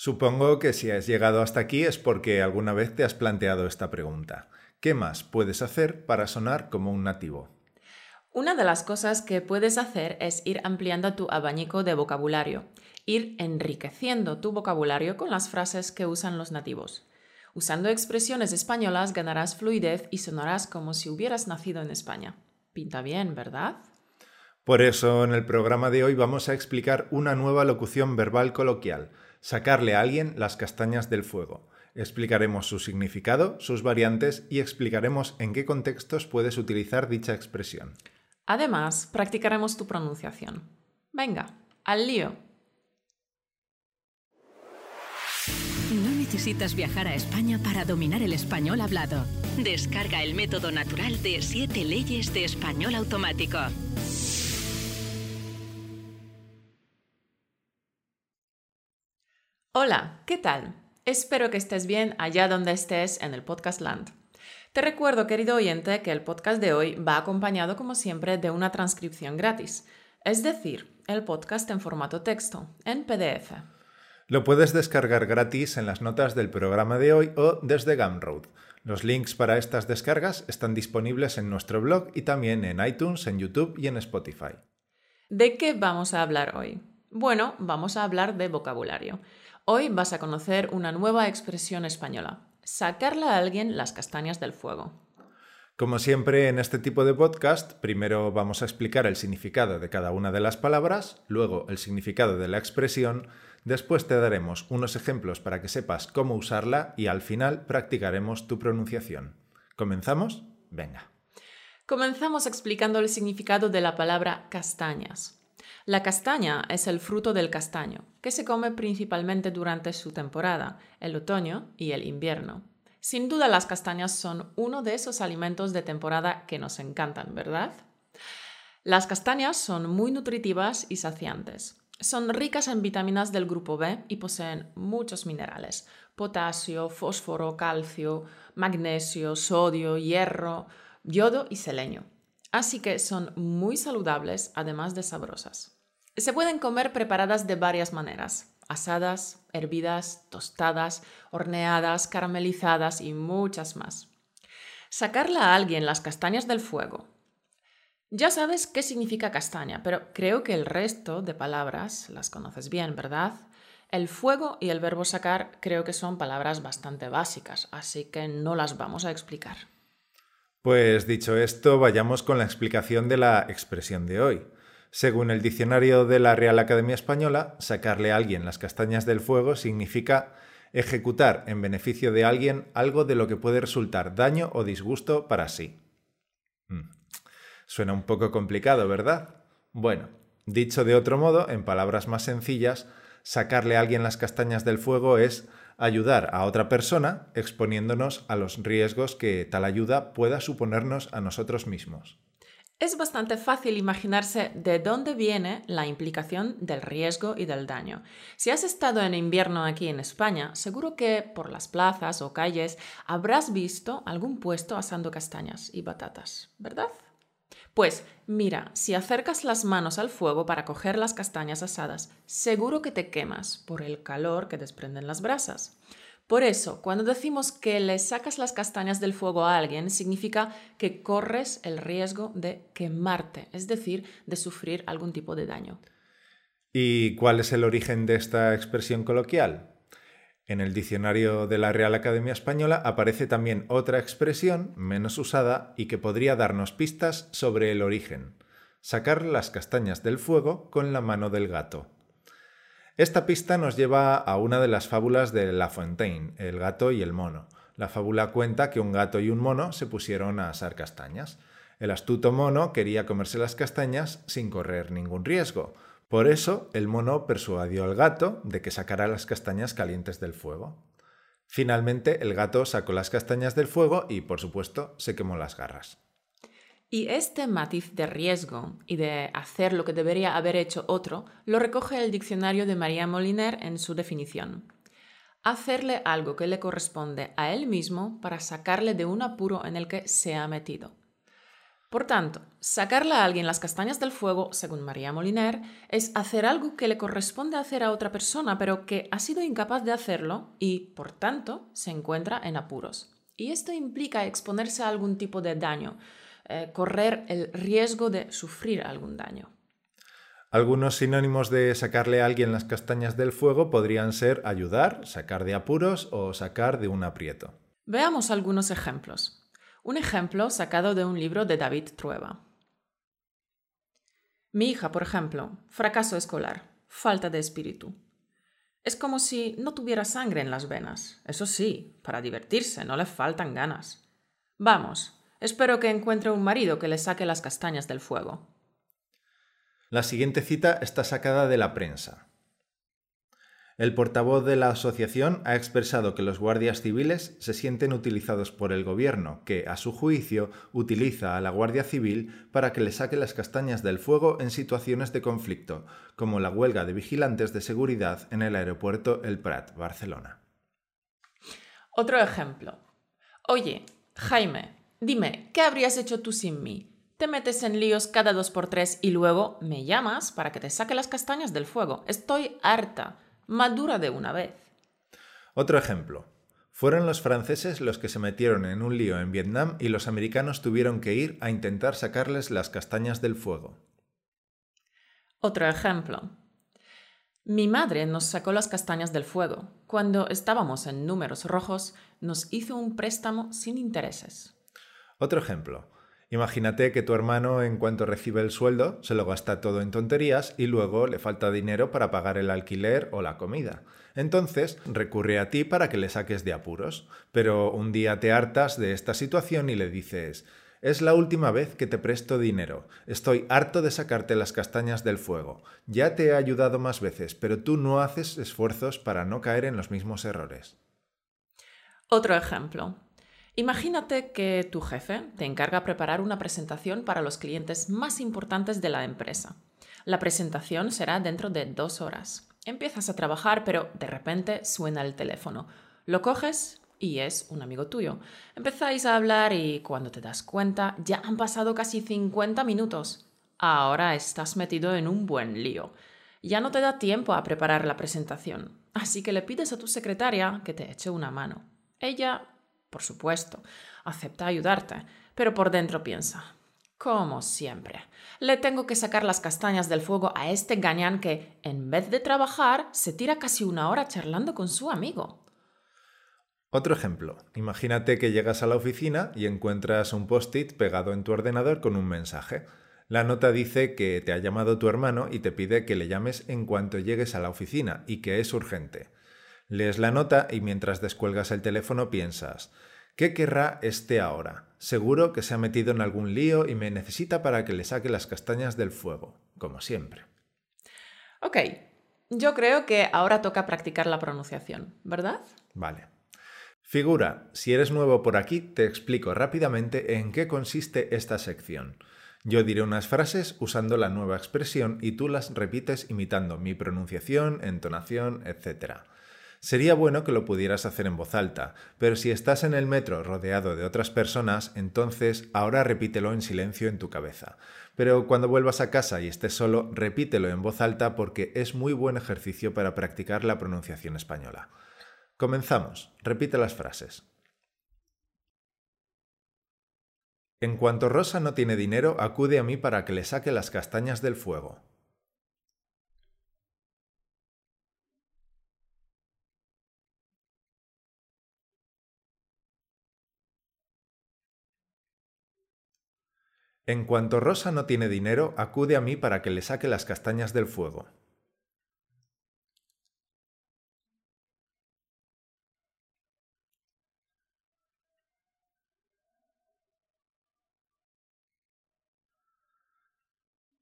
Supongo que si has llegado hasta aquí es porque alguna vez te has planteado esta pregunta. ¿Qué más puedes hacer para sonar como un nativo? Una de las cosas que puedes hacer es ir ampliando tu abanico de vocabulario, ir enriqueciendo tu vocabulario con las frases que usan los nativos. Usando expresiones españolas ganarás fluidez y sonarás como si hubieras nacido en España. Pinta bien, ¿verdad? Por eso en el programa de hoy vamos a explicar una nueva locución verbal coloquial, sacarle a alguien las castañas del fuego. Explicaremos su significado, sus variantes y explicaremos en qué contextos puedes utilizar dicha expresión. Además, practicaremos tu pronunciación. Venga, al lío. No necesitas viajar a España para dominar el español hablado. Descarga el método natural de 7 leyes de español automático. Hola, ¿qué tal? Espero que estés bien allá donde estés en el podcast Land. Te recuerdo, querido oyente, que el podcast de hoy va acompañado, como siempre, de una transcripción gratis, es decir, el podcast en formato texto, en PDF. Lo puedes descargar gratis en las notas del programa de hoy o desde Gumroad. Los links para estas descargas están disponibles en nuestro blog y también en iTunes, en YouTube y en Spotify. ¿De qué vamos a hablar hoy? Bueno, vamos a hablar de vocabulario. Hoy vas a conocer una nueva expresión española, sacarle a alguien las castañas del fuego. Como siempre en este tipo de podcast, primero vamos a explicar el significado de cada una de las palabras, luego el significado de la expresión, después te daremos unos ejemplos para que sepas cómo usarla y al final practicaremos tu pronunciación. ¿Comenzamos? Venga. Comenzamos explicando el significado de la palabra castañas. La castaña es el fruto del castaño, que se come principalmente durante su temporada, el otoño y el invierno. Sin duda las castañas son uno de esos alimentos de temporada que nos encantan, ¿verdad? Las castañas son muy nutritivas y saciantes. Son ricas en vitaminas del grupo B y poseen muchos minerales, potasio, fósforo, calcio, magnesio, sodio, hierro, yodo y selenio. Así que son muy saludables además de sabrosas. Se pueden comer preparadas de varias maneras, asadas, hervidas, tostadas, horneadas, caramelizadas y muchas más. Sacarle a alguien las castañas del fuego. Ya sabes qué significa castaña, pero creo que el resto de palabras las conoces bien, ¿verdad? El fuego y el verbo sacar creo que son palabras bastante básicas, así que no las vamos a explicar. Pues dicho esto, vayamos con la explicación de la expresión de hoy. Según el diccionario de la Real Academia Española, sacarle a alguien las castañas del fuego significa ejecutar en beneficio de alguien algo de lo que puede resultar daño o disgusto para sí. Mm. Suena un poco complicado, ¿verdad? Bueno, dicho de otro modo, en palabras más sencillas, sacarle a alguien las castañas del fuego es ayudar a otra persona exponiéndonos a los riesgos que tal ayuda pueda suponernos a nosotros mismos. Es bastante fácil imaginarse de dónde viene la implicación del riesgo y del daño. Si has estado en invierno aquí en España, seguro que por las plazas o calles habrás visto algún puesto asando castañas y batatas, ¿verdad? Pues mira, si acercas las manos al fuego para coger las castañas asadas, seguro que te quemas por el calor que desprenden las brasas. Por eso, cuando decimos que le sacas las castañas del fuego a alguien, significa que corres el riesgo de quemarte, es decir, de sufrir algún tipo de daño. ¿Y cuál es el origen de esta expresión coloquial? En el diccionario de la Real Academia Española aparece también otra expresión menos usada y que podría darnos pistas sobre el origen. Sacar las castañas del fuego con la mano del gato. Esta pista nos lleva a una de las fábulas de La Fontaine, el gato y el mono. La fábula cuenta que un gato y un mono se pusieron a asar castañas. El astuto mono quería comerse las castañas sin correr ningún riesgo. Por eso el mono persuadió al gato de que sacara las castañas calientes del fuego. Finalmente el gato sacó las castañas del fuego y, por supuesto, se quemó las garras. Y este matiz de riesgo y de hacer lo que debería haber hecho otro lo recoge el diccionario de María Moliner en su definición. Hacerle algo que le corresponde a él mismo para sacarle de un apuro en el que se ha metido. Por tanto, sacarle a alguien las castañas del fuego, según María Moliner, es hacer algo que le corresponde hacer a otra persona, pero que ha sido incapaz de hacerlo y, por tanto, se encuentra en apuros. Y esto implica exponerse a algún tipo de daño, eh, correr el riesgo de sufrir algún daño. Algunos sinónimos de sacarle a alguien las castañas del fuego podrían ser ayudar, sacar de apuros o sacar de un aprieto. Veamos algunos ejemplos. Un ejemplo sacado de un libro de David Trueba. Mi hija, por ejemplo, fracaso escolar, falta de espíritu. Es como si no tuviera sangre en las venas. Eso sí, para divertirse, no le faltan ganas. Vamos, espero que encuentre un marido que le saque las castañas del fuego. La siguiente cita está sacada de la prensa. El portavoz de la asociación ha expresado que los guardias civiles se sienten utilizados por el gobierno, que, a su juicio, utiliza a la Guardia Civil para que le saque las castañas del fuego en situaciones de conflicto, como la huelga de vigilantes de seguridad en el aeropuerto El Prat, Barcelona. Otro ejemplo. Oye, Jaime, dime, ¿qué habrías hecho tú sin mí? Te metes en líos cada dos por tres y luego me llamas para que te saque las castañas del fuego. Estoy harta madura de una vez. Otro ejemplo. Fueron los franceses los que se metieron en un lío en Vietnam y los americanos tuvieron que ir a intentar sacarles las castañas del fuego. Otro ejemplo. Mi madre nos sacó las castañas del fuego. Cuando estábamos en números rojos, nos hizo un préstamo sin intereses. Otro ejemplo. Imagínate que tu hermano, en cuanto recibe el sueldo, se lo gasta todo en tonterías y luego le falta dinero para pagar el alquiler o la comida. Entonces recurre a ti para que le saques de apuros. Pero un día te hartas de esta situación y le dices es la última vez que te presto dinero. Estoy harto de sacarte las castañas del fuego. Ya te he ayudado más veces, pero tú no haces esfuerzos para no caer en los mismos errores. Otro ejemplo. Imagínate que tu jefe te encarga preparar una presentación para los clientes más importantes de la empresa. La presentación será dentro de dos horas. Empiezas a trabajar, pero de repente suena el teléfono. Lo coges y es un amigo tuyo. Empezáis a hablar y cuando te das cuenta ya han pasado casi 50 minutos. Ahora estás metido en un buen lío. Ya no te da tiempo a preparar la presentación, así que le pides a tu secretaria que te eche una mano. Ella por supuesto, acepta ayudarte, pero por dentro piensa, como siempre, le tengo que sacar las castañas del fuego a este gañán que, en vez de trabajar, se tira casi una hora charlando con su amigo. Otro ejemplo. Imagínate que llegas a la oficina y encuentras un post-it pegado en tu ordenador con un mensaje. La nota dice que te ha llamado tu hermano y te pide que le llames en cuanto llegues a la oficina y que es urgente. Lees la nota y mientras descuelgas el teléfono piensas, ¿qué querrá este ahora? Seguro que se ha metido en algún lío y me necesita para que le saque las castañas del fuego, como siempre. Ok, yo creo que ahora toca practicar la pronunciación, ¿verdad? Vale. Figura, si eres nuevo por aquí, te explico rápidamente en qué consiste esta sección. Yo diré unas frases usando la nueva expresión y tú las repites imitando mi pronunciación, entonación, etc. Sería bueno que lo pudieras hacer en voz alta, pero si estás en el metro rodeado de otras personas, entonces ahora repítelo en silencio en tu cabeza. Pero cuando vuelvas a casa y estés solo, repítelo en voz alta porque es muy buen ejercicio para practicar la pronunciación española. Comenzamos. Repite las frases. En cuanto Rosa no tiene dinero, acude a mí para que le saque las castañas del fuego. En cuanto Rosa no tiene dinero, acude a mí para que le saque las castañas del fuego.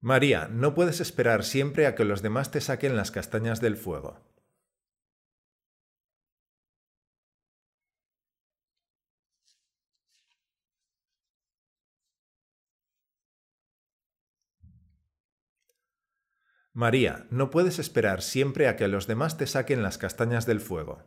María, no puedes esperar siempre a que los demás te saquen las castañas del fuego. María, no puedes esperar siempre a que los demás te saquen las castañas del fuego.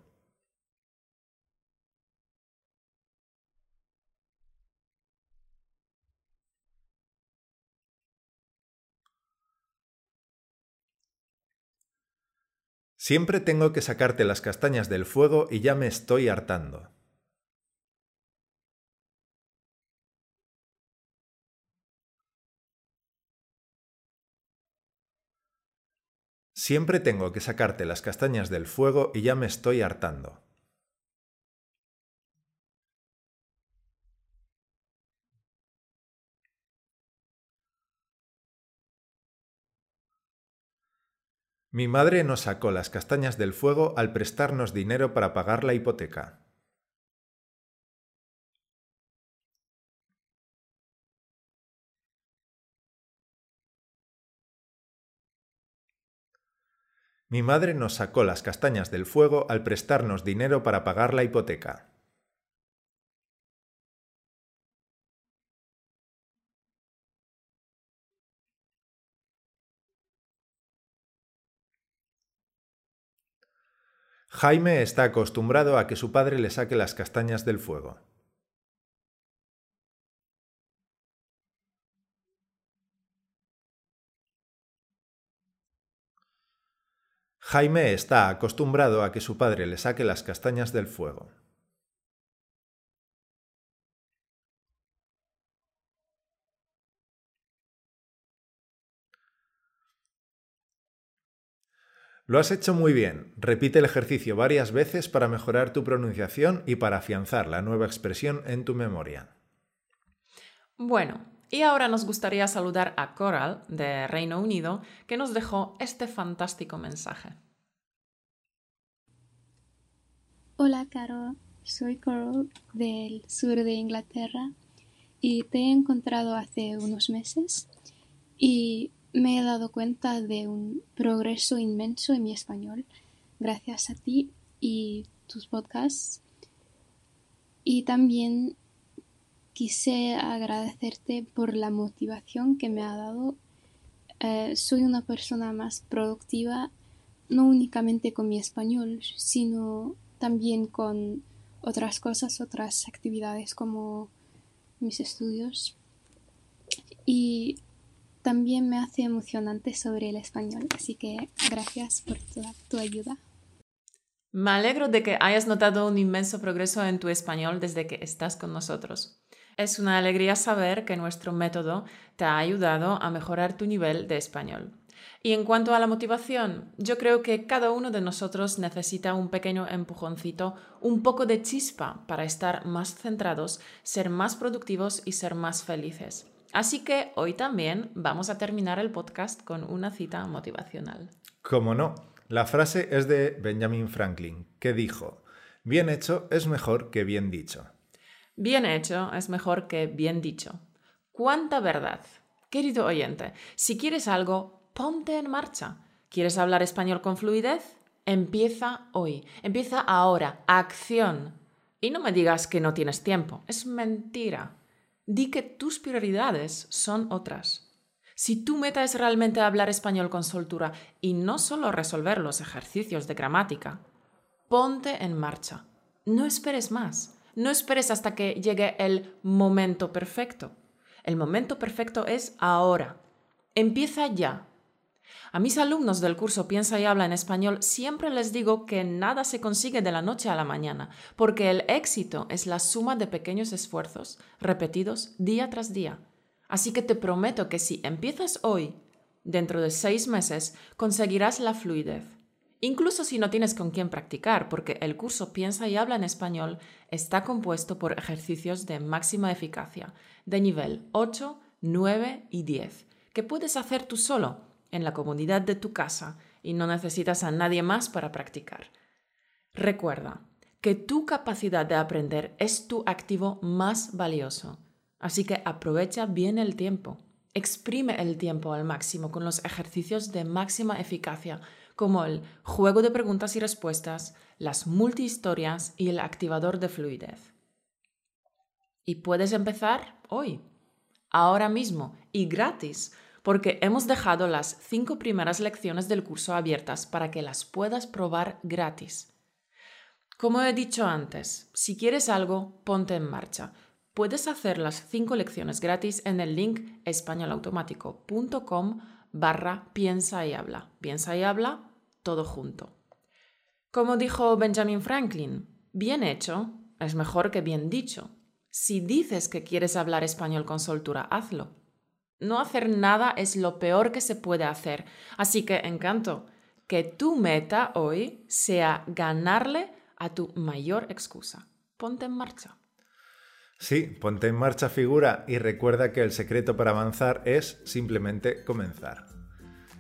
Siempre tengo que sacarte las castañas del fuego y ya me estoy hartando. Siempre tengo que sacarte las castañas del fuego y ya me estoy hartando. Mi madre nos sacó las castañas del fuego al prestarnos dinero para pagar la hipoteca. Mi madre nos sacó las castañas del fuego al prestarnos dinero para pagar la hipoteca. Jaime está acostumbrado a que su padre le saque las castañas del fuego. Jaime está acostumbrado a que su padre le saque las castañas del fuego. Lo has hecho muy bien. Repite el ejercicio varias veces para mejorar tu pronunciación y para afianzar la nueva expresión en tu memoria. Bueno, y ahora nos gustaría saludar a Coral, de Reino Unido, que nos dejó este fantástico mensaje. Hola, Caro. Soy Coral del sur de Inglaterra y te he encontrado hace unos meses y me he dado cuenta de un progreso inmenso en mi español gracias a ti y tus podcasts. Y también quise agradecerte por la motivación que me ha dado. Eh, soy una persona más productiva, no únicamente con mi español, sino también con otras cosas, otras actividades como mis estudios. Y también me hace emocionante sobre el español, así que gracias por toda tu ayuda. Me alegro de que hayas notado un inmenso progreso en tu español desde que estás con nosotros. Es una alegría saber que nuestro método te ha ayudado a mejorar tu nivel de español. Y en cuanto a la motivación, yo creo que cada uno de nosotros necesita un pequeño empujoncito, un poco de chispa para estar más centrados, ser más productivos y ser más felices. Así que hoy también vamos a terminar el podcast con una cita motivacional. Como no, la frase es de Benjamin Franklin, que dijo, bien hecho es mejor que bien dicho. Bien hecho es mejor que bien dicho. ¿Cuánta verdad? Querido oyente, si quieres algo, ponte en marcha. ¿Quieres hablar español con fluidez? Empieza hoy, empieza ahora, acción. Y no me digas que no tienes tiempo, es mentira di que tus prioridades son otras. Si tu meta es realmente hablar español con soltura y no solo resolver los ejercicios de gramática, ponte en marcha. No esperes más. No esperes hasta que llegue el momento perfecto. El momento perfecto es ahora. Empieza ya. A mis alumnos del curso Piensa y habla en español siempre les digo que nada se consigue de la noche a la mañana, porque el éxito es la suma de pequeños esfuerzos repetidos día tras día. Así que te prometo que si empiezas hoy, dentro de seis meses conseguirás la fluidez. Incluso si no tienes con quién practicar, porque el curso Piensa y habla en español está compuesto por ejercicios de máxima eficacia, de nivel 8, 9 y 10, que puedes hacer tú solo en la comunidad de tu casa y no necesitas a nadie más para practicar. Recuerda que tu capacidad de aprender es tu activo más valioso, así que aprovecha bien el tiempo. Exprime el tiempo al máximo con los ejercicios de máxima eficacia, como el juego de preguntas y respuestas, las multihistorias y el activador de fluidez. Y puedes empezar hoy, ahora mismo y gratis porque hemos dejado las cinco primeras lecciones del curso abiertas para que las puedas probar gratis. Como he dicho antes, si quieres algo, ponte en marcha. Puedes hacer las cinco lecciones gratis en el link españolautomático.com barra piensa y habla. Piensa y habla todo junto. Como dijo Benjamin Franklin, bien hecho es mejor que bien dicho. Si dices que quieres hablar español con soltura, hazlo. No hacer nada es lo peor que se puede hacer. Así que, encanto, que tu meta hoy sea ganarle a tu mayor excusa. Ponte en marcha. Sí, ponte en marcha figura y recuerda que el secreto para avanzar es simplemente comenzar.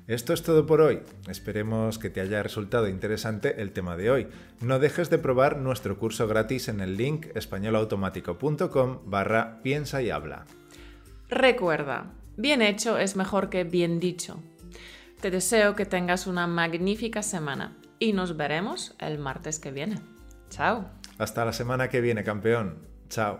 Esto es todo por hoy. Esperemos que te haya resultado interesante el tema de hoy. No dejes de probar nuestro curso gratis en el link españolautomático.com barra piensa y habla. Recuerda, bien hecho es mejor que bien dicho. Te deseo que tengas una magnífica semana y nos veremos el martes que viene. Chao. Hasta la semana que viene, campeón. Chao.